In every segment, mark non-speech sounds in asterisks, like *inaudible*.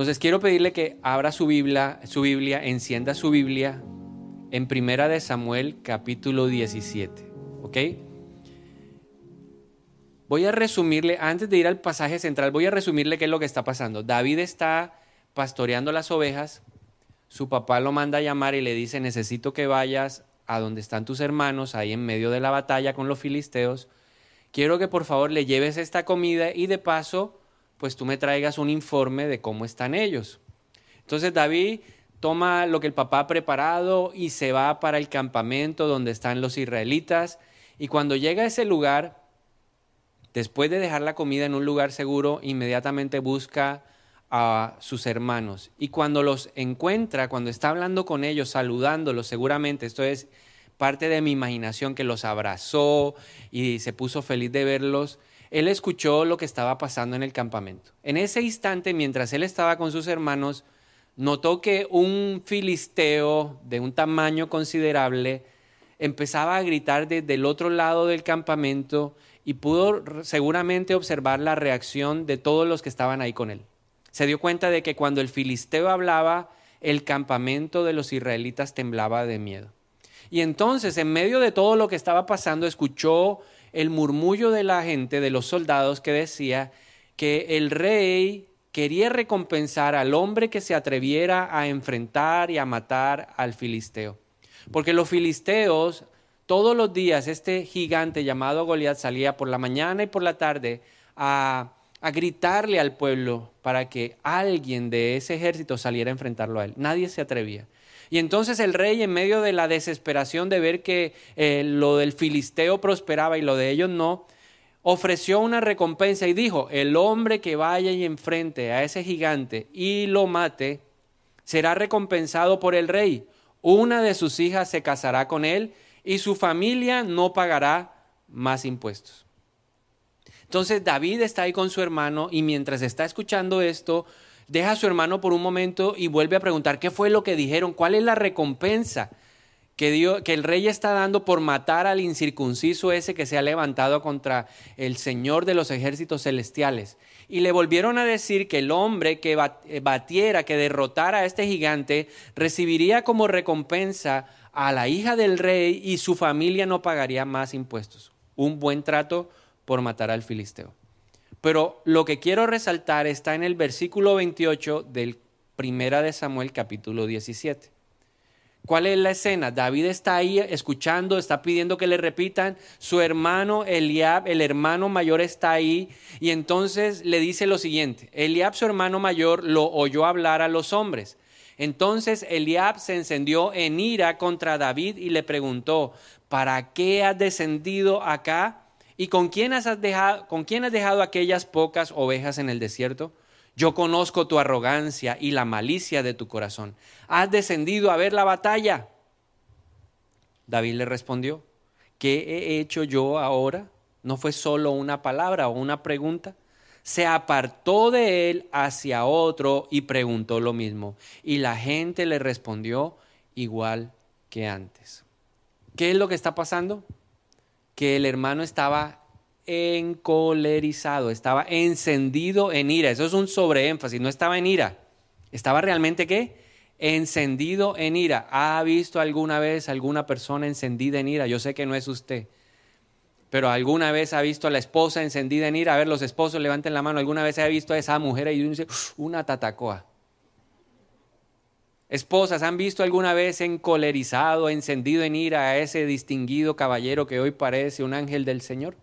Entonces quiero pedirle que abra su Biblia, su Biblia, encienda su Biblia en Primera de Samuel capítulo 17, ¿ok? Voy a resumirle, antes de ir al pasaje central, voy a resumirle qué es lo que está pasando. David está pastoreando las ovejas, su papá lo manda a llamar y le dice, necesito que vayas a donde están tus hermanos, ahí en medio de la batalla con los filisteos. Quiero que por favor le lleves esta comida y de paso pues tú me traigas un informe de cómo están ellos. Entonces David toma lo que el papá ha preparado y se va para el campamento donde están los israelitas. Y cuando llega a ese lugar, después de dejar la comida en un lugar seguro, inmediatamente busca a sus hermanos. Y cuando los encuentra, cuando está hablando con ellos, saludándolos, seguramente, esto es parte de mi imaginación, que los abrazó y se puso feliz de verlos, él escuchó lo que estaba pasando en el campamento. En ese instante, mientras él estaba con sus hermanos, notó que un filisteo de un tamaño considerable empezaba a gritar desde el otro lado del campamento y pudo seguramente observar la reacción de todos los que estaban ahí con él. Se dio cuenta de que cuando el filisteo hablaba, el campamento de los israelitas temblaba de miedo. Y entonces, en medio de todo lo que estaba pasando, escuchó el murmullo de la gente, de los soldados, que decía que el rey quería recompensar al hombre que se atreviera a enfrentar y a matar al filisteo. Porque los filisteos, todos los días, este gigante llamado Goliat salía por la mañana y por la tarde a, a gritarle al pueblo para que alguien de ese ejército saliera a enfrentarlo a él. Nadie se atrevía. Y entonces el rey, en medio de la desesperación de ver que eh, lo del filisteo prosperaba y lo de ellos no, ofreció una recompensa y dijo, el hombre que vaya y enfrente a ese gigante y lo mate, será recompensado por el rey. Una de sus hijas se casará con él y su familia no pagará más impuestos. Entonces David está ahí con su hermano y mientras está escuchando esto, deja a su hermano por un momento y vuelve a preguntar qué fue lo que dijeron, cuál es la recompensa que, que el rey está dando por matar al incircunciso ese que se ha levantado contra el Señor de los ejércitos celestiales. Y le volvieron a decir que el hombre que batiera, que derrotara a este gigante, recibiría como recompensa a la hija del rey y su familia no pagaría más impuestos. Un buen trato por matar al filisteo. Pero lo que quiero resaltar está en el versículo 28 del Primera de Samuel capítulo 17. ¿Cuál es la escena? David está ahí escuchando, está pidiendo que le repitan. Su hermano Eliab, el hermano mayor, está ahí y entonces le dice lo siguiente. Eliab, su hermano mayor, lo oyó hablar a los hombres. Entonces Eliab se encendió en ira contra David y le preguntó, ¿para qué has descendido acá? ¿Y con quién, has dejado, con quién has dejado aquellas pocas ovejas en el desierto? Yo conozco tu arrogancia y la malicia de tu corazón. ¿Has descendido a ver la batalla? David le respondió, ¿qué he hecho yo ahora? No fue solo una palabra o una pregunta. Se apartó de él hacia otro y preguntó lo mismo. Y la gente le respondió igual que antes. ¿Qué es lo que está pasando? Que el hermano estaba encolerizado, estaba encendido en ira. Eso es un sobreénfasis, no estaba en ira. Estaba realmente qué? Encendido en ira. ¿Ha visto alguna vez alguna persona encendida en ira? Yo sé que no es usted. Pero alguna vez ha visto a la esposa encendida en ira. A ver, los esposos levanten la mano. ¿Alguna vez ha visto a esa mujer y dice, una tatacoa? Esposas, ¿han visto alguna vez encolerizado, encendido en ira a ese distinguido caballero que hoy parece un ángel del Señor?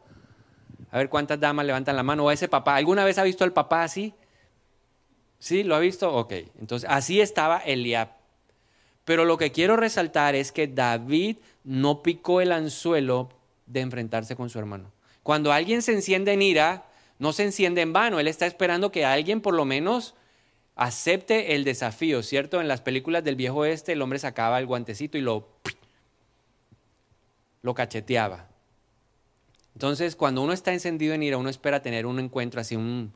A ver cuántas damas levantan la mano. O a ese papá. ¿Alguna vez ha visto al papá así? ¿Sí? ¿Lo ha visto? Ok. Entonces, así estaba Eliab. Pero lo que quiero resaltar es que David no picó el anzuelo de enfrentarse con su hermano. Cuando alguien se enciende en ira, no se enciende en vano. Él está esperando que alguien por lo menos acepte el desafío, ¿cierto? En las películas del viejo oeste el hombre sacaba el guantecito y lo, lo cacheteaba. Entonces, cuando uno está encendido en ira, uno espera tener un encuentro así, un,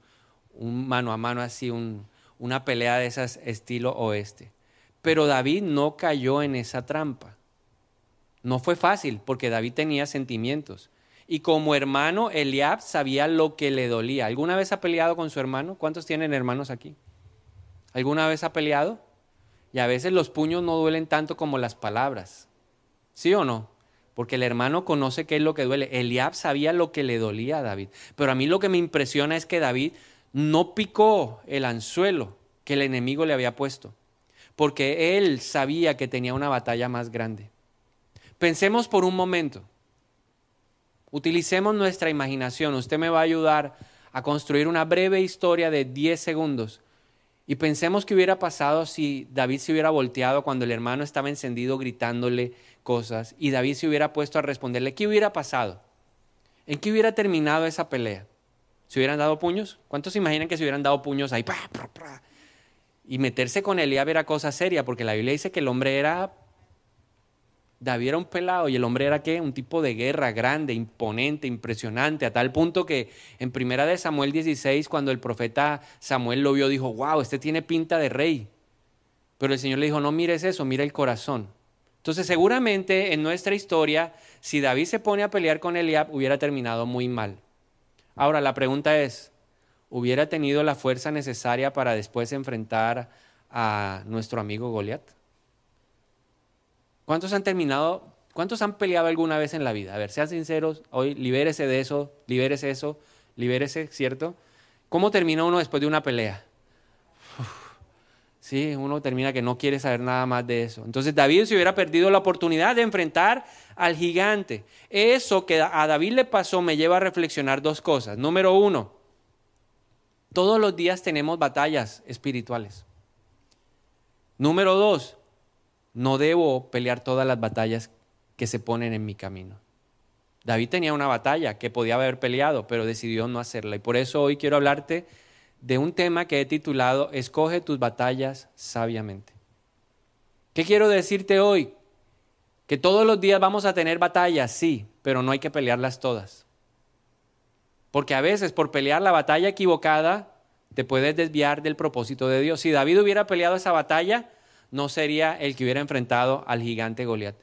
mano a mano, así, una pelea de esas estilo oeste. Pero David no cayó en esa trampa. No fue fácil, porque David tenía sentimientos. Y como hermano, Eliab sabía lo que le dolía. ¿Alguna vez ha peleado con su hermano? ¿Cuántos tienen hermanos aquí? ¿Alguna vez ha peleado? Y a veces los puños no duelen tanto como las palabras. ¿Sí o no? Porque el hermano conoce qué es lo que duele. Eliab sabía lo que le dolía a David. Pero a mí lo que me impresiona es que David no picó el anzuelo que el enemigo le había puesto. Porque él sabía que tenía una batalla más grande. Pensemos por un momento. Utilicemos nuestra imaginación. Usted me va a ayudar a construir una breve historia de 10 segundos. Y pensemos qué hubiera pasado si David se hubiera volteado cuando el hermano estaba encendido gritándole cosas y David se hubiera puesto a responderle. ¿Qué hubiera pasado? ¿En qué hubiera terminado esa pelea? ¿Se hubieran dado puños? ¿Cuántos se imaginan que se hubieran dado puños ahí? Y meterse con Eliab era cosa seria, porque la Biblia dice que el hombre era David era un pelado y el hombre era qué? Un tipo de guerra grande, imponente, impresionante, a tal punto que en primera de Samuel 16, cuando el profeta Samuel lo vio, dijo, wow, este tiene pinta de rey. Pero el Señor le dijo, no mires eso, mira el corazón. Entonces seguramente en nuestra historia, si David se pone a pelear con Eliab, hubiera terminado muy mal. Ahora la pregunta es, ¿hubiera tenido la fuerza necesaria para después enfrentar a nuestro amigo Goliat? ¿Cuántos han terminado, cuántos han peleado alguna vez en la vida? A ver, sean sinceros, hoy libérese de eso, libérese eso, libérese, ¿cierto? ¿Cómo termina uno después de una pelea? sí, uno termina que no quiere saber nada más de eso. Entonces David se hubiera perdido la oportunidad de enfrentar al gigante. Eso que a David le pasó me lleva a reflexionar dos cosas. Número uno, todos los días tenemos batallas espirituales. Número dos, no debo pelear todas las batallas que se ponen en mi camino. David tenía una batalla que podía haber peleado, pero decidió no hacerla. Y por eso hoy quiero hablarte de un tema que he titulado Escoge tus batallas sabiamente. ¿Qué quiero decirte hoy? Que todos los días vamos a tener batallas, sí, pero no hay que pelearlas todas. Porque a veces por pelear la batalla equivocada te puedes desviar del propósito de Dios. Si David hubiera peleado esa batalla, no sería el que hubiera enfrentado al gigante Goliat.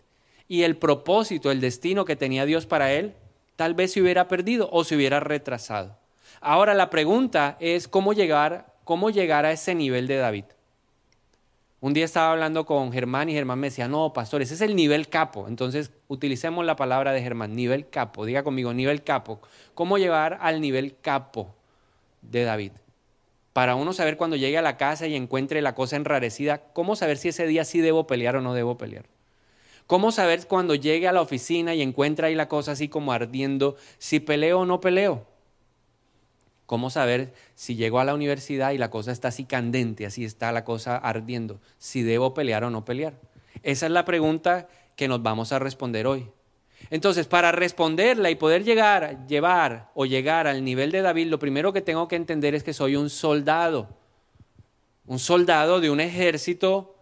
Y el propósito, el destino que tenía Dios para él, tal vez se hubiera perdido o se hubiera retrasado. Ahora la pregunta es cómo llegar, cómo llegar a ese nivel de David. Un día estaba hablando con Germán y Germán me decía, no, pastor, ese es el nivel capo. Entonces, utilicemos la palabra de Germán, nivel capo. Diga conmigo, nivel capo. ¿Cómo llegar al nivel capo de David? Para uno saber cuando llegue a la casa y encuentre la cosa enrarecida, cómo saber si ese día sí debo pelear o no debo pelear. ¿Cómo saber cuando llegue a la oficina y encuentre ahí la cosa así como ardiendo, si peleo o no peleo? ¿Cómo saber si llego a la universidad y la cosa está así candente, así está la cosa ardiendo, si debo pelear o no pelear? Esa es la pregunta que nos vamos a responder hoy. Entonces, para responderla y poder llegar, llevar o llegar al nivel de David, lo primero que tengo que entender es que soy un soldado, un soldado de un ejército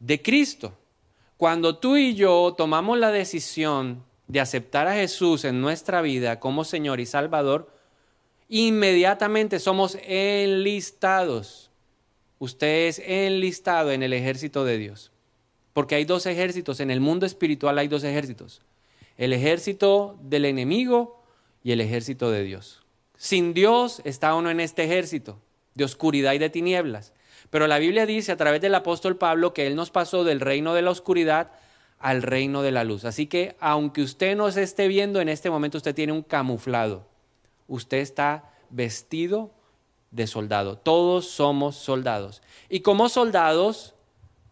de Cristo. Cuando tú y yo tomamos la decisión de aceptar a Jesús en nuestra vida como Señor y Salvador, inmediatamente somos enlistados. Usted es enlistado en el ejército de Dios. Porque hay dos ejércitos, en el mundo espiritual hay dos ejércitos el ejército del enemigo y el ejército de Dios. Sin Dios está uno en este ejército de oscuridad y de tinieblas. Pero la Biblia dice a través del apóstol Pablo que Él nos pasó del reino de la oscuridad al reino de la luz. Así que aunque usted no se esté viendo en este momento, usted tiene un camuflado. Usted está vestido de soldado. Todos somos soldados. Y como soldados,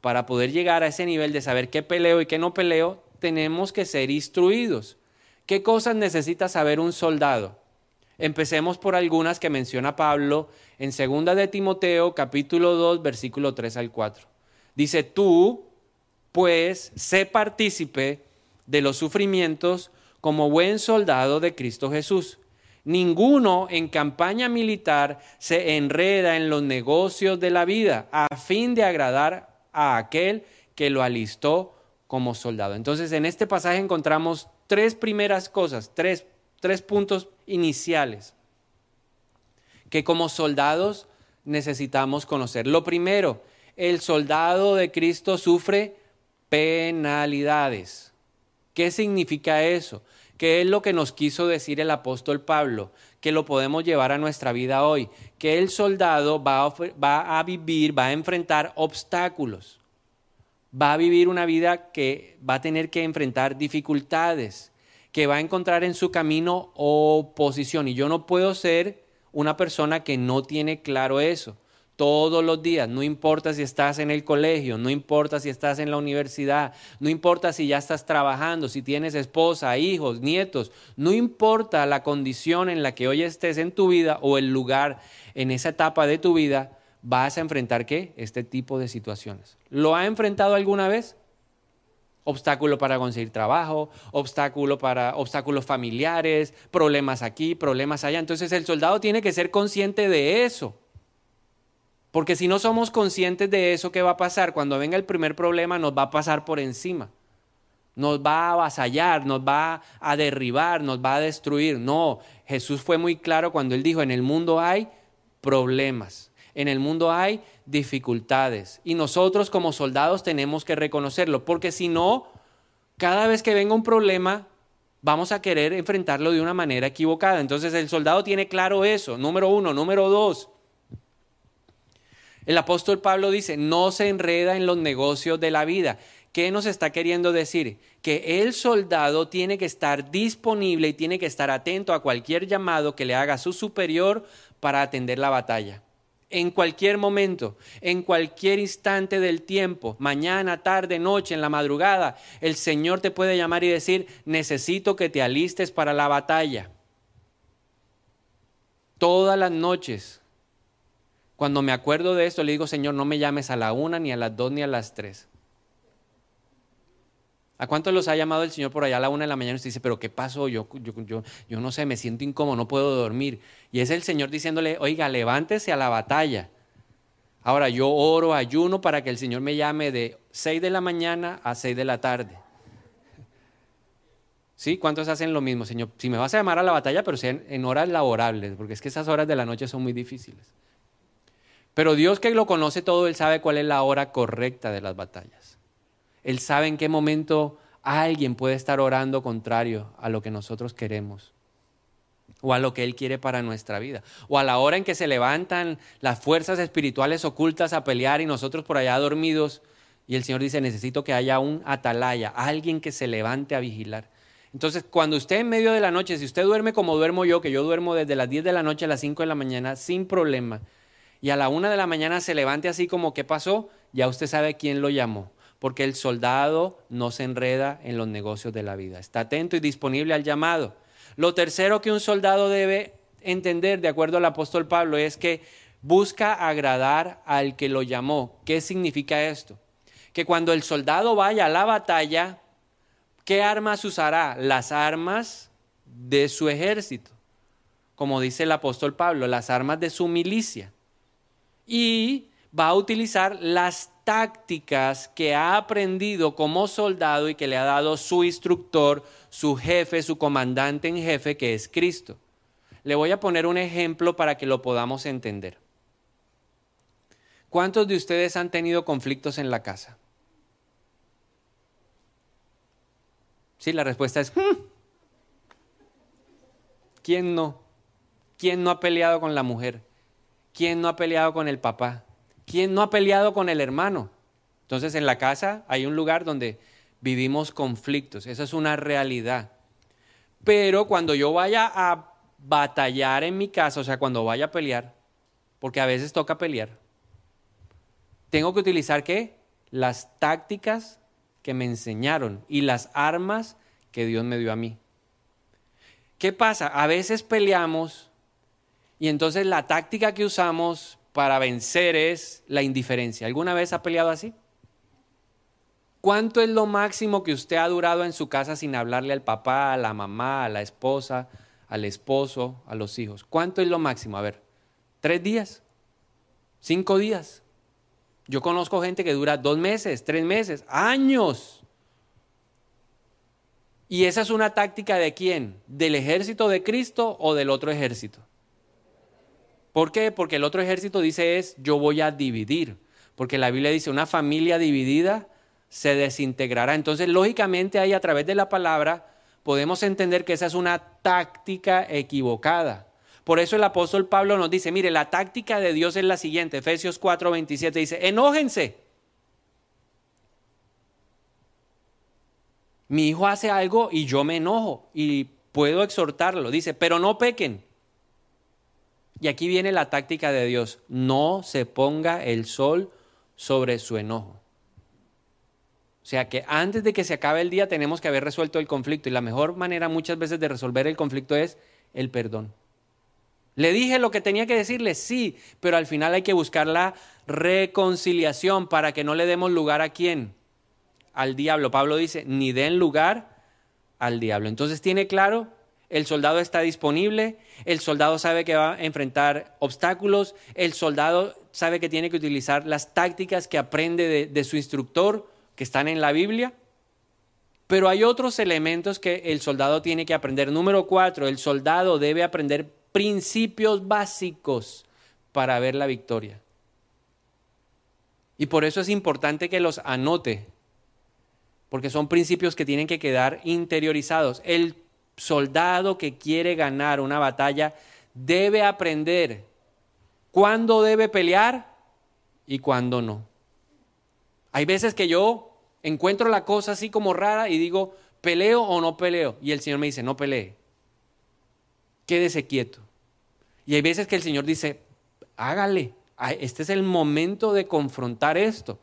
para poder llegar a ese nivel de saber qué peleo y qué no peleo, tenemos que ser instruidos. ¿Qué cosas necesita saber un soldado? Empecemos por algunas que menciona Pablo en 2 de Timoteo capítulo 2 versículo 3 al 4. Dice, tú pues sé partícipe de los sufrimientos como buen soldado de Cristo Jesús. Ninguno en campaña militar se enreda en los negocios de la vida a fin de agradar a aquel que lo alistó como soldado. Entonces, en este pasaje encontramos tres primeras cosas, tres, tres puntos iniciales que como soldados necesitamos conocer. Lo primero, el soldado de Cristo sufre penalidades. ¿Qué significa eso? ¿Qué es lo que nos quiso decir el apóstol Pablo? que lo podemos llevar a nuestra vida hoy, que el soldado va a, va a vivir, va a enfrentar obstáculos, va a vivir una vida que va a tener que enfrentar dificultades, que va a encontrar en su camino oposición. Y yo no puedo ser una persona que no tiene claro eso todos los días, no importa si estás en el colegio, no importa si estás en la universidad, no importa si ya estás trabajando, si tienes esposa, hijos, nietos, no importa la condición en la que hoy estés en tu vida o el lugar en esa etapa de tu vida, vas a enfrentar qué? Este tipo de situaciones. ¿Lo ha enfrentado alguna vez? Obstáculo para conseguir trabajo, obstáculo para obstáculos familiares, problemas aquí, problemas allá. Entonces el soldado tiene que ser consciente de eso. Porque si no somos conscientes de eso, ¿qué va a pasar? Cuando venga el primer problema nos va a pasar por encima. Nos va a avasallar, nos va a derribar, nos va a destruir. No, Jesús fue muy claro cuando él dijo, en el mundo hay problemas, en el mundo hay dificultades. Y nosotros como soldados tenemos que reconocerlo, porque si no, cada vez que venga un problema, vamos a querer enfrentarlo de una manera equivocada. Entonces el soldado tiene claro eso, número uno. Número dos, el apóstol Pablo dice, no se enreda en los negocios de la vida. ¿Qué nos está queriendo decir? Que el soldado tiene que estar disponible y tiene que estar atento a cualquier llamado que le haga su superior para atender la batalla. En cualquier momento, en cualquier instante del tiempo, mañana, tarde, noche, en la madrugada, el Señor te puede llamar y decir, necesito que te alistes para la batalla. Todas las noches cuando me acuerdo de esto, le digo, Señor, no me llames a la una, ni a las dos, ni a las tres. ¿A cuántos los ha llamado el Señor por allá a la una de la mañana y usted dice, pero qué pasó? Yo, yo, yo, yo no sé, me siento incómodo, no puedo dormir. Y es el Señor diciéndole, oiga, levántese a la batalla. Ahora yo oro, ayuno para que el Señor me llame de seis de la mañana a seis de la tarde. ¿Sí? ¿Cuántos hacen lo mismo, Señor? Si me vas a llamar a la batalla, pero sean en horas laborables, porque es que esas horas de la noche son muy difíciles. Pero Dios que lo conoce todo, Él sabe cuál es la hora correcta de las batallas. Él sabe en qué momento alguien puede estar orando contrario a lo que nosotros queremos o a lo que Él quiere para nuestra vida, o a la hora en que se levantan las fuerzas espirituales ocultas a pelear y nosotros por allá dormidos, y el Señor dice, necesito que haya un atalaya, alguien que se levante a vigilar. Entonces, cuando usted en medio de la noche, si usted duerme como duermo yo, que yo duermo desde las 10 de la noche a las 5 de la mañana, sin problema, y a la una de la mañana se levante así como, ¿qué pasó? Ya usted sabe quién lo llamó, porque el soldado no se enreda en los negocios de la vida, está atento y disponible al llamado. Lo tercero que un soldado debe entender, de acuerdo al apóstol Pablo, es que busca agradar al que lo llamó. ¿Qué significa esto? Que cuando el soldado vaya a la batalla, ¿qué armas usará? Las armas de su ejército, como dice el apóstol Pablo, las armas de su milicia y va a utilizar las tácticas que ha aprendido como soldado y que le ha dado su instructor, su jefe, su comandante en jefe, que es Cristo. Le voy a poner un ejemplo para que lo podamos entender. ¿Cuántos de ustedes han tenido conflictos en la casa? Sí, la respuesta es, hmm". ¿quién no? ¿Quién no ha peleado con la mujer? ¿Quién no ha peleado con el papá? ¿Quién no ha peleado con el hermano? Entonces en la casa hay un lugar donde vivimos conflictos, esa es una realidad. Pero cuando yo vaya a batallar en mi casa, o sea, cuando vaya a pelear, porque a veces toca pelear, tengo que utilizar qué? Las tácticas que me enseñaron y las armas que Dios me dio a mí. ¿Qué pasa? A veces peleamos y entonces la táctica que usamos para vencer es la indiferencia. ¿Alguna vez ha peleado así? ¿Cuánto es lo máximo que usted ha durado en su casa sin hablarle al papá, a la mamá, a la esposa, al esposo, a los hijos? ¿Cuánto es lo máximo? A ver, ¿tres días? ¿Cinco días? Yo conozco gente que dura dos meses, tres meses, años. ¿Y esa es una táctica de quién? ¿Del ejército de Cristo o del otro ejército? ¿Por qué? Porque el otro ejército dice es, yo voy a dividir. Porque la Biblia dice, una familia dividida se desintegrará. Entonces, lógicamente ahí a través de la palabra podemos entender que esa es una táctica equivocada. Por eso el apóstol Pablo nos dice, mire, la táctica de Dios es la siguiente, Efesios 4, 27 dice, enójense. Mi hijo hace algo y yo me enojo y puedo exhortarlo, dice, pero no pequen. Y aquí viene la táctica de Dios, no se ponga el sol sobre su enojo. O sea que antes de que se acabe el día tenemos que haber resuelto el conflicto y la mejor manera muchas veces de resolver el conflicto es el perdón. Le dije lo que tenía que decirle, sí, pero al final hay que buscar la reconciliación para que no le demos lugar a quién? Al diablo. Pablo dice, ni den lugar al diablo. Entonces tiene claro, el soldado está disponible, el soldado sabe que va a enfrentar obstáculos, el soldado sabe que tiene que utilizar las tácticas que aprende de, su instructor que están en la Biblia. Pero hay otros elementos que el soldado tiene que aprender. Número cuatro, el soldado debe aprender principios básicos para ver la victoria. Y por eso es importante que los anote, porque son principios que tienen que quedar interiorizados. El soldado que quiere ganar una batalla debe aprender cuándo debe pelear y cuándo no. Hay veces que yo encuentro la cosa así como rara y digo, ¿peleo o no peleo? Y el Señor me dice, no pelee. Quédese quieto. Y hay veces que el Señor dice, hágale. Este es el momento de confrontar esto.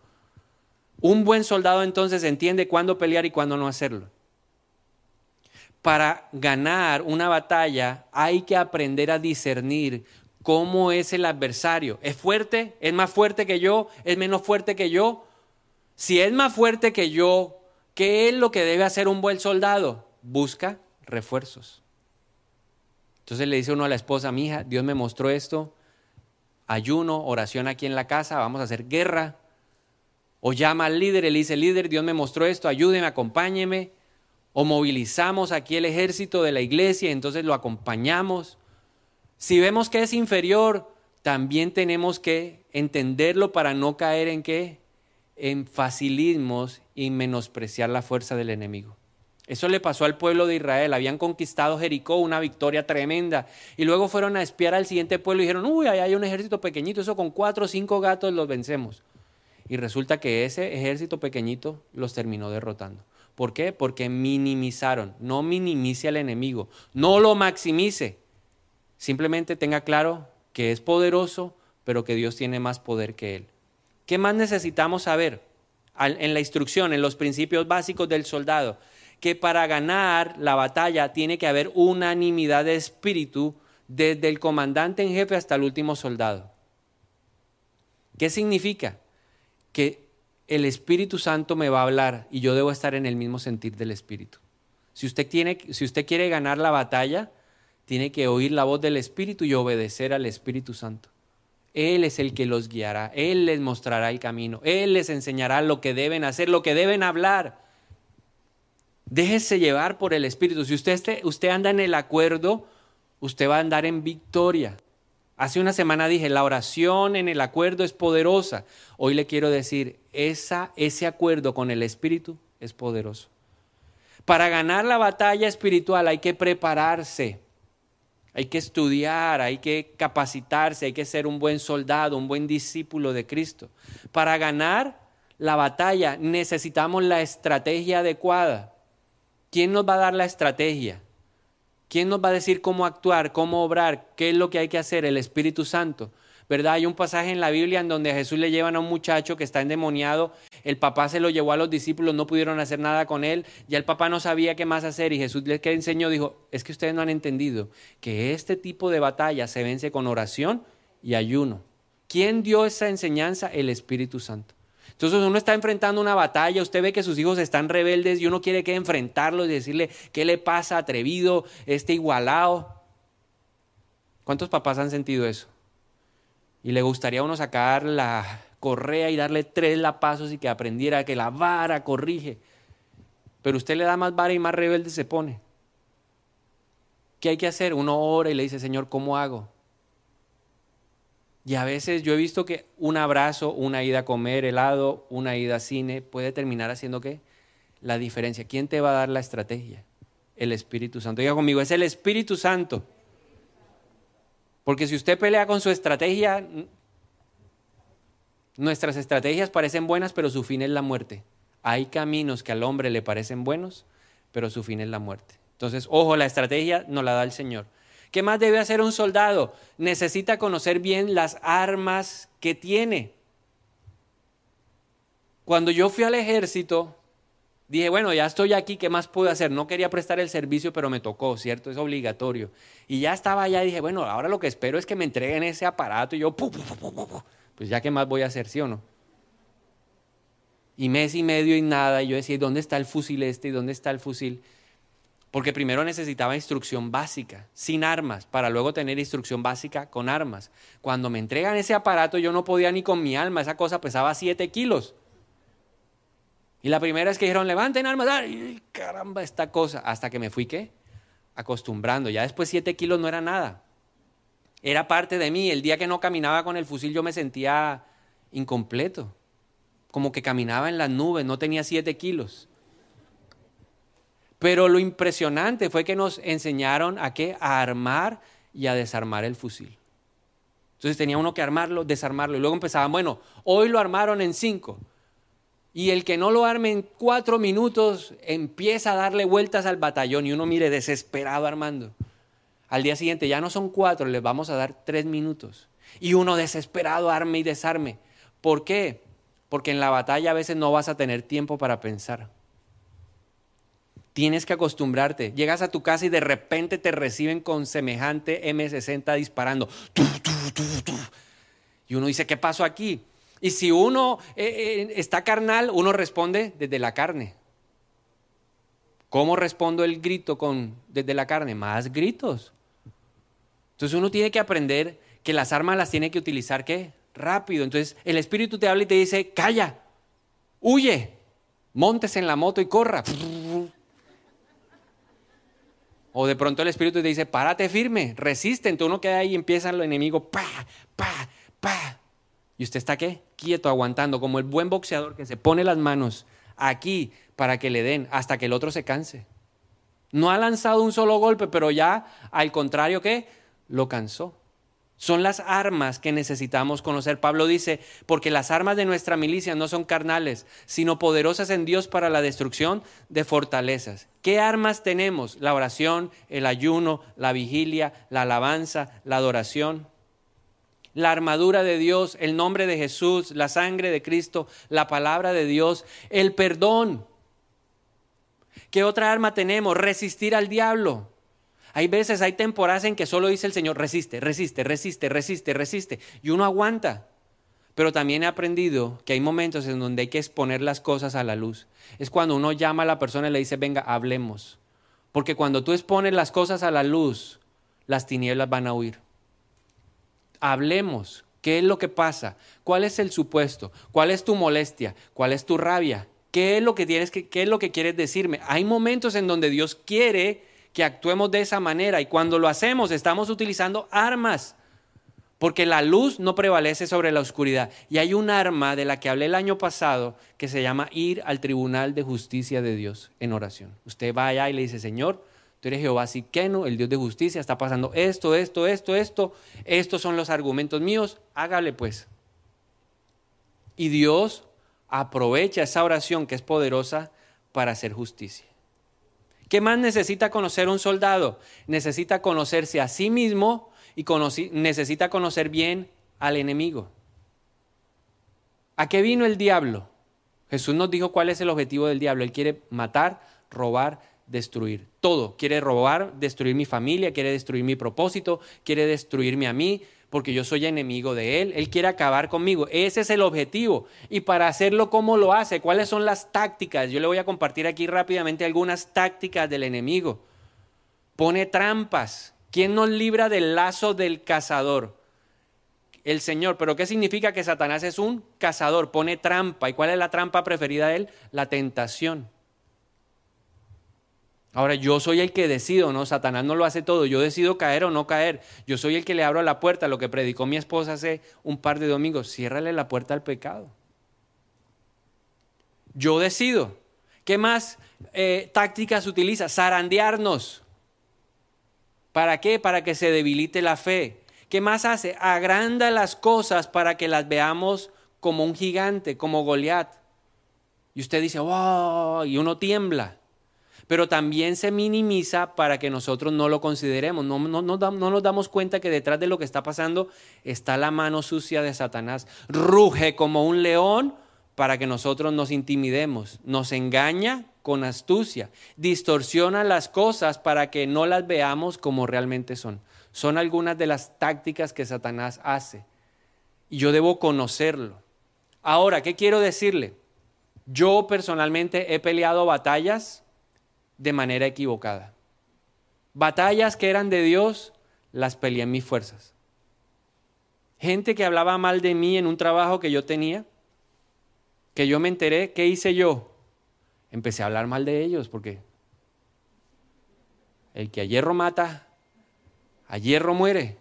Un buen soldado entonces entiende cuándo pelear y cuándo no hacerlo. Para ganar una batalla hay que aprender a discernir cómo es el adversario. ¿Es fuerte? ¿Es más fuerte que yo? ¿Es menos fuerte que yo? Si es más fuerte que yo, ¿qué es lo que debe hacer un buen soldado? Busca refuerzos. Entonces le dice uno a la esposa, mi hija, Dios me mostró esto, ayuno, oración aquí en la casa, vamos a hacer guerra. O llama al líder le dice, líder, Dios me mostró esto, ayúdeme, acompáñeme. O movilizamos aquí el ejército de la iglesia, entonces lo acompañamos. Si vemos que es inferior, también tenemos que entenderlo para no caer en qué? en facilismos y menospreciar la fuerza del enemigo. Eso le pasó al pueblo de Israel. Habían conquistado Jericó, una victoria tremenda. Y luego fueron a espiar al siguiente pueblo y dijeron, uy, ahí hay un ejército pequeñito, eso con cuatro o cinco gatos los vencemos. Y resulta que ese ejército pequeñito los terminó derrotando. ¿Por qué? Porque minimizaron. No minimice al enemigo, no lo maximice. Simplemente tenga claro que es poderoso, pero que Dios tiene más poder que él. ¿Qué más necesitamos saber en la instrucción, en los principios básicos del soldado? Que para ganar la batalla tiene que haber unanimidad de espíritu desde el comandante en jefe hasta el último soldado. ¿Qué significa? Que el Espíritu Santo me va a hablar y yo debo estar en el mismo sentir del Espíritu. Si usted, tiene, si usted quiere ganar la batalla, tiene que oír la voz del Espíritu y obedecer al Espíritu Santo. Él es el que los guiará, Él les mostrará el camino, Él les enseñará lo que deben hacer, lo que deben hablar. Déjese llevar por el Espíritu. Si usted, usted anda en el acuerdo, usted va a andar en victoria. Hace una semana dije, la oración en el acuerdo es poderosa. Hoy le quiero decir, esa, ese acuerdo con el Espíritu es poderoso. Para ganar la batalla espiritual hay que prepararse. Hay que estudiar, hay que capacitarse, hay que ser un buen soldado, un buen discípulo de Cristo. Para ganar la batalla necesitamos la estrategia adecuada. ¿Quién nos va a dar la estrategia? ¿Quién nos va a decir cómo actuar, cómo obrar, qué es lo que hay que hacer? El Espíritu Santo. ¿verdad? Hay un pasaje en la Biblia en donde a Jesús le llevan a un muchacho que está endemoniado, el papá se lo llevó a los discípulos, no pudieron hacer nada con él, ya el papá no sabía qué más hacer y Jesús le enseñó, dijo, es que ustedes no han entendido que este tipo de batalla se vence con oración y ayuno. ¿Quién dio esa enseñanza? El Espíritu Santo. Entonces uno está enfrentando una batalla, usted ve que sus hijos están rebeldes y uno quiere que enfrentarlos y decirle, ¿qué le pasa, atrevido, este igualado? ¿Cuántos papás han sentido eso? y le gustaría a uno sacar la correa y darle tres lapazos y que aprendiera que la vara corrige. Pero usted le da más vara y más rebelde se pone. ¿Qué hay que hacer? Uno ora y le dice, Señor, ¿cómo hago? Y a veces yo he visto que un abrazo, una ida a comer helado, una ida a cine puede terminar haciendo qué? La diferencia. ¿Quién te va a dar la estrategia? El Espíritu Santo. Diga conmigo, es el Espíritu Santo Porque si usted pelea con su estrategia, nuestras estrategias parecen buenas, pero su fin es la muerte. Hay caminos que al hombre le parecen buenos, pero su fin es la muerte. Entonces, ojo, la estrategia nos la da el Señor. ¿Qué más debe hacer un soldado? Necesita conocer bien las armas que tiene. Cuando yo fui al ejército, dije, bueno, ya estoy aquí, ¿qué más puedo hacer? No quería prestar el servicio, pero me tocó, ¿cierto? Es obligatorio. Y ya estaba allá y dije, bueno, ahora lo que espero es que me entreguen ese aparato y yo, pues ya qué más voy a hacer, ¿sí o no? Y mes y medio y nada, y yo decía, ¿dónde está el fusil este y dónde está el fusil? Porque primero necesitaba instrucción básica, sin armas, para luego tener instrucción básica con armas. Cuando me entregan ese aparato, yo no podía ni con mi alma, esa cosa pesaba 7 kilos. Y la primera es que dijeron, levanten armas, ¡ay, caramba, esta cosa! Hasta que me fui, ¿qué? Acostumbrando. Ya después siete kilos no era nada. Era parte de mí. El día que no caminaba con el fusil yo me sentía incompleto. Como que caminaba en las nubes, no tenía siete kilos. Pero lo impresionante fue que nos enseñaron a qué? A armar y a desarmar el fusil. Entonces tenía uno que armarlo, desarmarlo. Y luego empezaban, bueno, hoy lo armaron en cinco. Y el que no lo arme en cuatro minutos empieza a darle vueltas al batallón y uno mire desesperado armando. Al día siguiente ya no son cuatro, les vamos a dar tres minutos. Y uno desesperado arme y desarme. ¿Por qué? Porque en la batalla a veces no vas a tener tiempo para pensar. Tienes que acostumbrarte. Llegas a tu casa y de repente te reciben con semejante M60 disparando. Y uno dice, ¿qué pasó aquí? Y si uno eh, eh, está carnal, uno responde desde la carne. ¿Cómo respondo el grito con desde la carne? Más gritos. Entonces uno tiene que aprender que las armas las tiene que utilizar ¿qué? Rápido. Entonces el espíritu te habla y te dice, "Calla. Huye. Montes en la moto y corra." O de pronto el espíritu te dice, "Párate firme, resiste." Entonces uno queda ahí y empieza el enemigo, pa, pa, pa. ¿Y usted está qué? Quieto, aguantando, como el buen boxeador que se pone las manos aquí para que le den hasta que el otro se canse. No ha lanzado un solo golpe, pero ya al contrario que lo cansó. Son las armas que necesitamos conocer. Pablo dice, porque las armas de nuestra milicia no son carnales, sino poderosas en Dios para la destrucción de fortalezas. ¿Qué armas tenemos? La oración, el ayuno, la vigilia, la alabanza, la adoración la armadura de Dios, el nombre de Jesús, la sangre de Cristo, la palabra de Dios, el perdón. ¿Qué otra arma tenemos? Resistir al diablo. Hay veces, hay temporadas en que solo dice el Señor, resiste, resiste, resiste, resiste, resiste, y uno aguanta. Pero también he aprendido que hay momentos en donde hay que exponer las cosas a la luz. Es cuando uno llama a la persona y le dice, venga, hablemos. Porque cuando tú expones las cosas a la luz, las tinieblas van a huir hablemos. ¿Qué es lo que pasa? ¿Cuál es el supuesto? ¿Cuál es tu molestia? ¿Cuál es tu rabia? ¿Qué es lo que tienes que, qué es lo que quieres decirme? Hay momentos en donde Dios quiere que actuemos de esa manera y cuando lo hacemos estamos utilizando armas. Porque la luz no prevalece sobre la oscuridad. Y hay un arma de la que hablé el año pasado que se llama ir al tribunal de justicia de Dios en oración. Usted va allá y le dice, Señor, Tú eres Jehová Siqueno, el Dios de justicia, está pasando esto, esto, esto, esto. Estos son los argumentos míos, hágale pues. Y Dios aprovecha esa oración que es poderosa para hacer justicia. ¿Qué más necesita conocer un soldado? Necesita conocerse a sí mismo y necesita conocer bien al enemigo. ¿A qué vino el diablo? Jesús nos dijo cuál es el objetivo del diablo. Él quiere matar, robar destruir. Todo. Quiere robar, destruir mi familia, quiere destruir mi propósito, quiere destruirme a mí, porque yo soy enemigo de Él. Él quiere acabar conmigo. Ese es el objetivo. Y para hacerlo, ¿cómo lo hace? ¿Cuáles son las tácticas? Yo le voy a compartir aquí rápidamente algunas tácticas del enemigo. Pone trampas. ¿Quién nos libra del lazo del cazador? El Señor. ¿Pero qué significa que Satanás es un cazador? Pone trampa. ¿Y cuál es la trampa preferida de él? La tentación. Ahora yo soy el que decido, ¿no? Satanás no lo hace todo. Yo decido caer o no caer. Yo soy el que le abro la puerta. Lo que predicó mi esposa hace un par de domingos. Ciérrale la puerta al pecado. Yo decido. ¿Qué más eh, tácticas utiliza? Zarandearnos. ¿Para qué? Para que se debilite la fe. ¿Qué más hace? Agranda las cosas para que las veamos como un gigante, como Goliat. Y usted dice, wow, y uno tiembla. Pero también se minimiza para que nosotros no lo consideremos. No, no, no, no nos damos cuenta que detrás de lo que está pasando está la mano sucia de Satanás. Ruge como un león para que nosotros nos intimidemos. Nos engaña con astucia. Distorsiona las cosas para que no las veamos como realmente son. Son algunas de las tácticas que Satanás hace. Y yo debo conocerlo. Ahora, ¿qué quiero decirle? Yo personalmente he peleado batallas de manera equivocada. Batallas que eran de Dios, las peleé en mis fuerzas. Gente que hablaba mal de mí en un trabajo que yo tenía, que yo me enteré, ¿qué hice yo? Empecé a hablar mal de ellos porque el que a hierro mata, a hierro muere.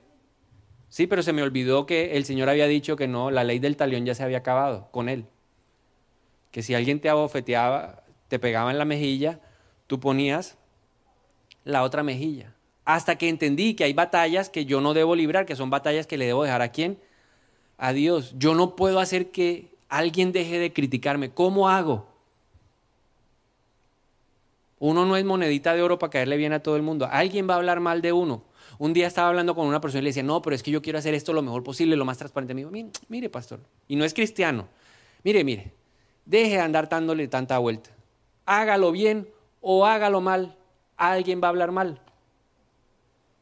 Sí, pero se me olvidó que el Señor había dicho que no, la ley del talión ya se había acabado con él. Que si alguien te abofeteaba, te pegaba en la mejilla, tú ponías la otra mejilla. Hasta que entendí que hay batallas que yo no debo librar, que son batallas que le debo dejar a quién? A Dios. Yo no puedo hacer que alguien deje de criticarme. ¿Cómo hago? Uno no es monedita de oro para caerle bien a todo el mundo. Alguien va a hablar mal de uno. Un día estaba hablando con una persona y le decía, no, pero es que yo quiero hacer esto lo mejor posible, lo más transparente. Me dijo, mire, mire, pastor, y no es cristiano. Mire, mire, deje de andar dándole tanta vuelta. Hágalo bien o hágalo mal. Alguien va a hablar mal.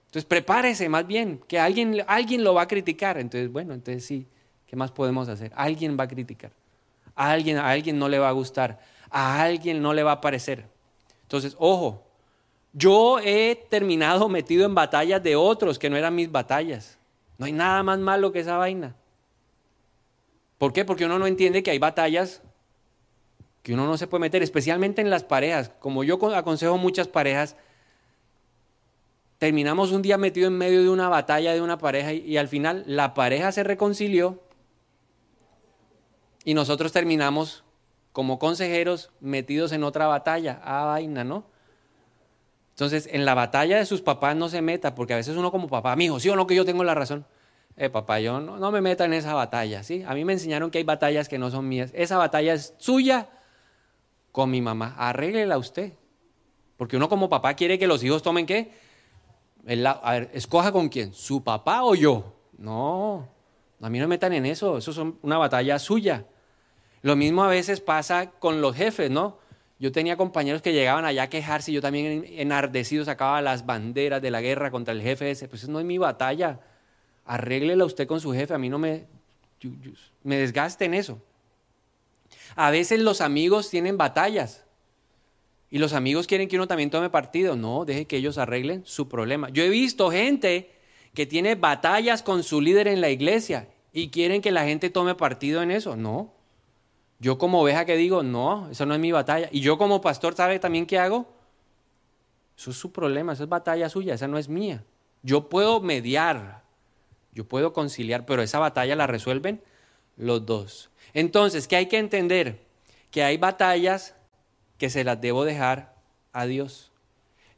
Entonces prepárese más bien, que alguien, alguien lo va a criticar. Entonces, bueno, entonces sí, ¿qué más podemos hacer? Alguien va a criticar. A alguien, a alguien no le va a gustar. A alguien no le va a parecer. Entonces, ojo, yo he terminado *laughs* metido en batallas de otros que no eran mis batallas. No hay nada más malo que esa vaina. ¿Por qué? Porque uno no entiende que hay batallas que uno no se puede meter, especialmente en las parejas. Como yo aconsejo muchas parejas, terminamos un día metido en medio de una batalla de una pareja y, al final la pareja se reconcilió y nosotros terminamos como consejeros metidos en otra batalla. Ah, vaina, ¿no? Entonces, en la batalla de sus papás no se meta, porque a veces uno como papá, mi hijo, sí o no que yo tengo la razón. Eh, papá, yo no, no, me meta en esa batalla, ¿sí? A mí me enseñaron que hay batallas que no son mías. Esa batalla es suya con mi mamá. Arréglela usted. Porque uno como papá quiere que los hijos tomen qué? a ver, escoja con quién, su papá o yo. No, a mí no me metan en eso, eso es una batalla suya. Lo mismo a veces pasa con los jefes, ¿no? Yo tenía compañeros que llegaban allá a quejarse y yo también enardecido sacaba las banderas de la guerra contra el jefe ese. Pues eso no es mi batalla. Arréglela usted con su jefe. A mí no me, me desgaste en eso. A veces los amigos tienen batallas y los amigos quieren que uno también tome partido. No, deje que ellos arreglen su problema. Yo he visto gente que tiene batallas con su líder en la iglesia y quieren que la gente tome partido en eso. No, yo como oveja que digo, no, eso no es mi batalla. Y yo como pastor, ¿sabe también qué hago? Eso es su problema, eso es batalla suya, esa no es mía. Yo puedo mediar, yo puedo conciliar, pero esa batalla la resuelven los dos. Entonces, ¿qué hay que entender? Que hay batallas que se las debo dejar a Dios.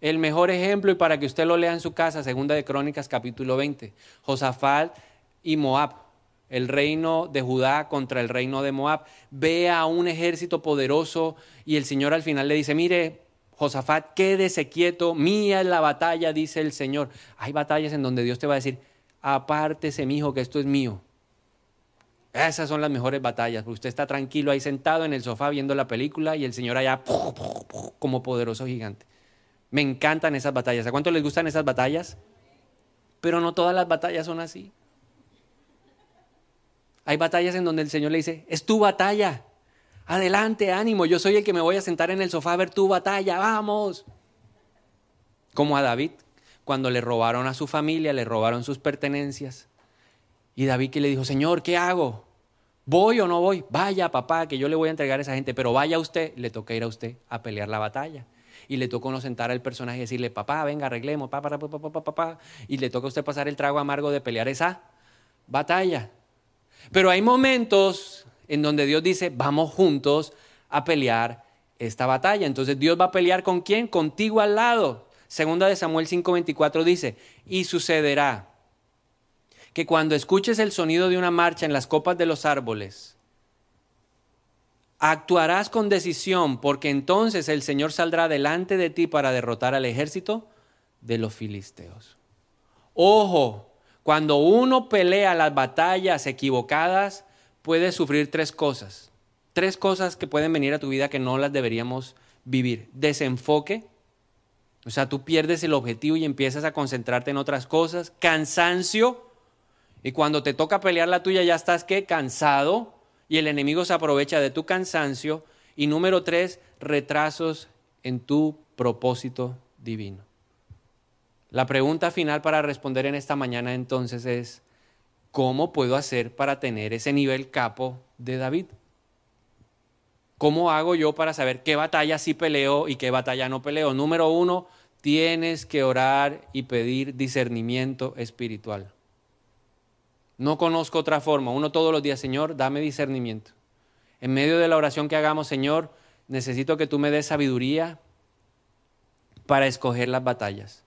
El mejor ejemplo, y para que usted lo lea en su casa, segunda de Crónicas capítulo 20, Josafat y Moab el reino de Judá contra el reino de Moab. Ve a un ejército poderoso y el Señor al final le dice, mire, Josafat, quédese quieto, mía es la batalla, dice el Señor. Hay batallas en donde Dios te va a decir, apártese, mi hijo, que esto es mío. Esas son las mejores batallas, usted está tranquilo ahí sentado en el sofá viendo la película y el Señor allá como poderoso gigante. Me encantan esas batallas. ¿A cuánto les gustan esas batallas? Pero no todas las batallas son así. Hay batallas en donde el Señor le dice, es tu batalla. Adelante, ánimo, yo soy el que me voy a sentar en el sofá a ver tu batalla, vamos. Como a David, cuando le robaron a su familia, le robaron sus pertenencias. Y David que le dijo, Señor, ¿qué hago? ¿Voy o no voy? Vaya, papá, que yo le voy a entregar a esa gente, pero vaya usted, le toca ir a usted a pelear la batalla. Y le toca uno sentar al personaje y decirle, papá, venga, arreglemos, papá, papá, papá, papá. Y le toca a usted pasar el trago amargo de pelear esa batalla. Pero hay momentos en donde Dios dice, vamos juntos a pelear esta batalla. Entonces Dios va a pelear con quién? Contigo al lado. Segunda de Samuel 5:24 dice, y sucederá que cuando escuches el sonido de una marcha en las copas de los árboles, actuarás con decisión, porque entonces el Señor saldrá delante de ti para derrotar al ejército de los filisteos. Ojo, cuando uno pelea las batallas equivocadas, puede sufrir tres cosas. Tres cosas que pueden venir a tu vida que no las deberíamos vivir. Desenfoque, o sea, tú pierdes el objetivo y empiezas a concentrarte en otras cosas. Cansancio, y cuando te toca pelear la tuya ya estás ¿qué? cansado y el enemigo se aprovecha de tu cansancio. Y número tres, retrasos en tu propósito divino. La pregunta final para responder en esta mañana entonces es, ¿cómo puedo hacer para tener ese nivel capo de David? ¿Cómo hago yo para saber qué batalla sí peleo y qué batalla no peleo? Número uno, tienes que orar y pedir discernimiento espiritual. No conozco otra forma. Uno todos los días, Señor, dame discernimiento. En medio de la oración que hagamos, Señor, necesito que tú me des sabiduría para escoger las batallas.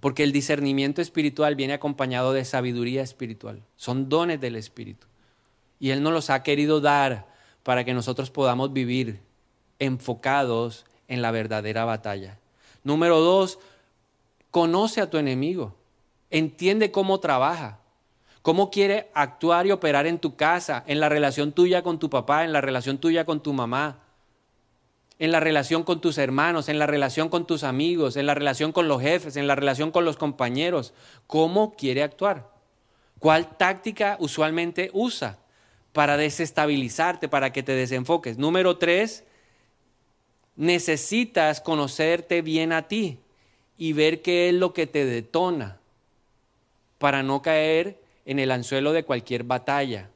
Porque el discernimiento espiritual viene acompañado de sabiduría espiritual. Son dones del Espíritu. Y Él nos los ha querido dar para que nosotros podamos vivir enfocados en la verdadera batalla. Número dos, conoce a tu enemigo. Entiende cómo trabaja. Cómo quiere actuar y operar en tu casa, en la relación tuya con tu papá, en la relación tuya con tu mamá en la relación con tus hermanos, en la relación con tus amigos, en la relación con los jefes, en la relación con los compañeros. ¿Cómo quiere actuar? ¿Cuál táctica usualmente usa para desestabilizarte, para que te desenfoques? Número tres, necesitas conocerte bien a ti y ver qué es lo que te detona para no caer en el anzuelo de cualquier batalla.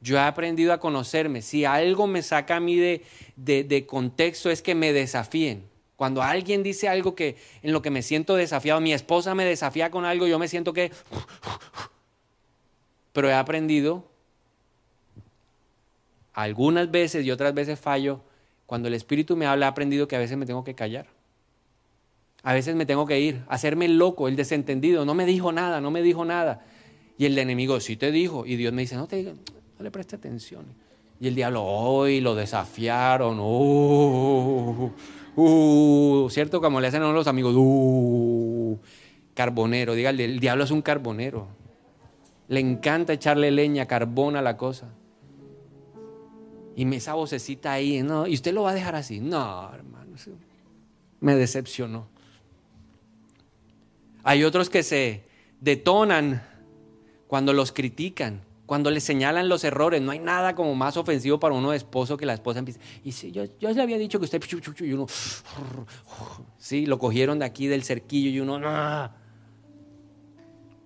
Yo he aprendido a conocerme. Si algo me saca a mí de, de, contexto es que me desafíen. Cuando alguien dice algo que en lo que me siento desafiado, mi esposa me desafía con algo, yo me siento que... Pero he aprendido, algunas veces y otras veces fallo, cuando el Espíritu me habla, he aprendido que a veces me tengo que callar. A veces me tengo que ir, hacerme el loco, el desentendido. No me dijo nada, no me dijo nada. Y el enemigo sí te dijo. Y Dios me dice, no te digo, no le preste atención. Y el diablo, hoy lo desafiaron, uh, uh, ¿cierto? Como le hacen a los amigos, uh, carbonero, dígale, el diablo es un carbonero. Le encanta echarle leña, carbón a la cosa. Y esa vocecita ahí, ¿no? ¿Y usted lo va a dejar así? No, hermano, me decepcionó. Hay otros que se detonan cuando los critican. Cuando le señalan los errores, no hay nada como más ofensivo para uno de esposo que la esposa empiece. Y si yo, yo le había dicho que usted. Y uno. Sí, lo cogieron de aquí del cerquillo y uno.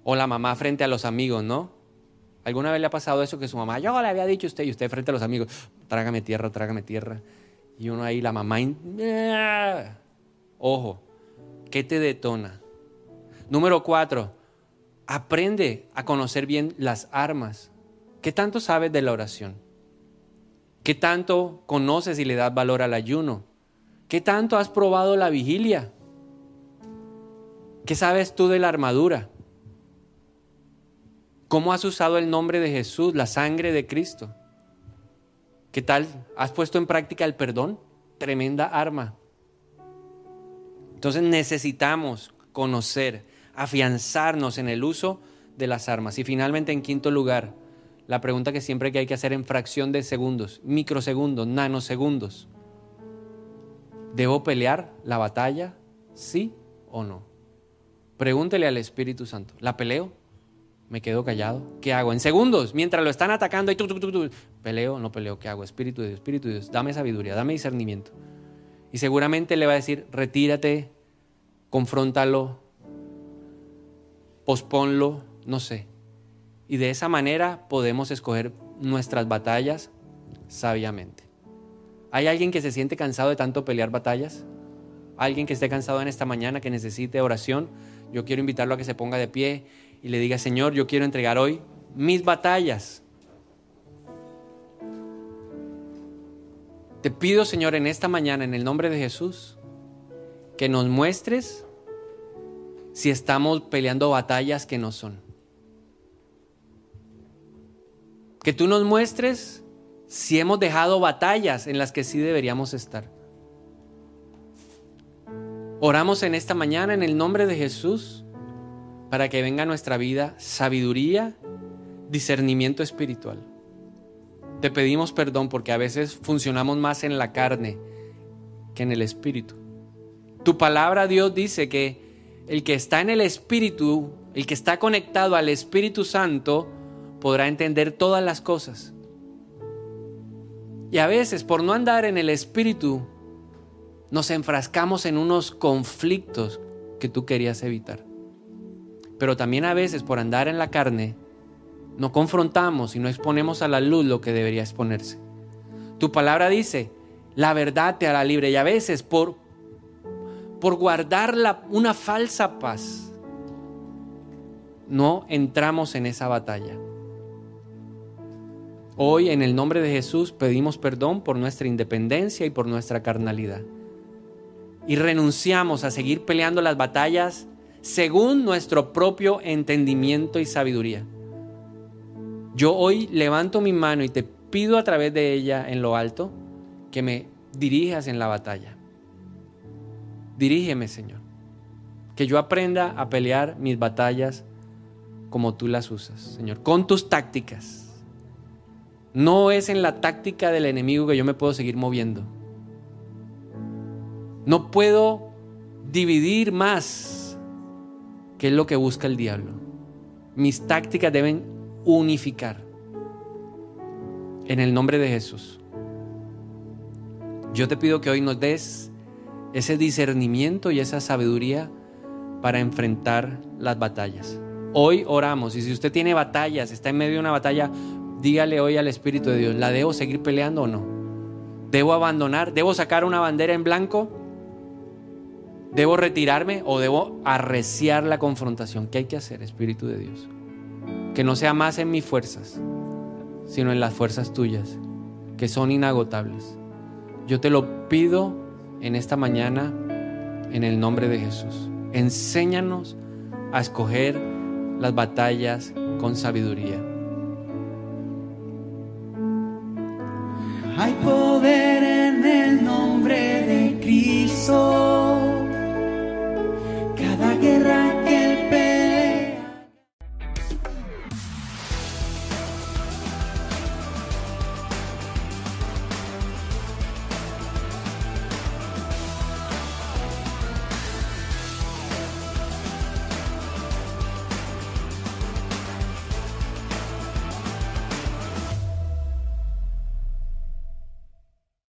O la mamá frente a los amigos, ¿no? ¿Alguna vez le ha pasado eso que su mamá, yo le había dicho a usted y usted frente a los amigos, trágame tierra, trágame tierra? Y uno ahí, la mamá. Ojo, ¿qué te detona? Número cuatro, aprende a conocer bien las armas. ¿Qué tanto sabes de la oración? ¿Qué tanto conoces y le das valor al ayuno? ¿Qué tanto has probado la vigilia? ¿Qué sabes tú de la armadura? ¿Cómo has usado el nombre de Jesús, la sangre de Cristo? ¿Qué tal? ¿Has puesto en práctica el perdón? Tremenda arma. Entonces necesitamos conocer afianzarnos en el uso de las armas. Y finalmente, en quinto lugar, la pregunta que siempre hay que hacer en fracción de segundos, microsegundos, nanosegundos. ¿Debo pelear la batalla? ¿Sí o no? Pregúntele al Espíritu Santo. ¿La peleo? ¿Me quedo callado? ¿Qué hago? En segundos, mientras lo están atacando, y tú, peleo, no peleo, ¿qué hago? Espíritu de Dios, Espíritu de Dios, dame sabiduría, dame discernimiento. Y seguramente le va a decir, retírate, confróntalo, posponlo, no sé. Y de esa manera podemos escoger nuestras batallas sabiamente. ¿Hay alguien que se siente cansado de tanto pelear batallas? ¿Alguien que esté cansado en esta mañana, que necesite oración? Yo quiero invitarlo a que se ponga de pie y le diga, Señor, yo quiero entregar hoy mis batallas. Te pido, Señor, en esta mañana, en el nombre de Jesús, que nos muestres si estamos peleando batallas que no son. Que tú nos muestres si hemos dejado batallas en las que sí deberíamos estar. Oramos en esta mañana en el nombre de Jesús para que venga a nuestra vida sabiduría, discernimiento espiritual. Te pedimos perdón porque a veces funcionamos más en la carne que en el espíritu. Tu palabra Dios dice que el que está en el espíritu, el que está conectado al Espíritu Santo, podrá entender todas las cosas. Y a veces por no andar en el espíritu, nos enfrascamos en unos conflictos que tú querías evitar. Pero también a veces por andar en la carne, no confrontamos y no exponemos a la luz lo que debería exponerse. Tu palabra dice, la verdad te hará libre y a veces por, por guardar una falsa paz, no entramos en esa batalla. Hoy en el nombre de Jesús pedimos perdón por nuestra independencia y por nuestra carnalidad. Y renunciamos a seguir peleando las batallas según nuestro propio entendimiento y sabiduría. Yo hoy levanto mi mano y te pido a través de ella en lo alto que me dirijas en la batalla. Dirígeme, Señor. Que yo aprenda a pelear mis batallas como tú las usas, Señor, con tus tácticas. No es en la táctica del enemigo que yo me puedo seguir moviendo. No puedo dividir más que es lo que busca el diablo. Mis tácticas deben unificar. En el nombre de Jesús. Yo te pido que hoy nos des ese discernimiento y esa sabiduría para enfrentar las batallas. Hoy oramos y si usted tiene batallas, está en medio de una batalla, dígale hoy al Espíritu de Dios, ¿la debo seguir peleando o no? ¿Debo abandonar? ¿Debo sacar una bandera en blanco? ¿Debo retirarme o debo arreciar la confrontación? ¿Qué hay que hacer, Espíritu de Dios? que no sea más en mis fuerzas, sino en las fuerzas tuyas, que son inagotables. Yo te lo pido en esta mañana en el nombre de Jesús. Enséñanos a escoger las batallas con sabiduría.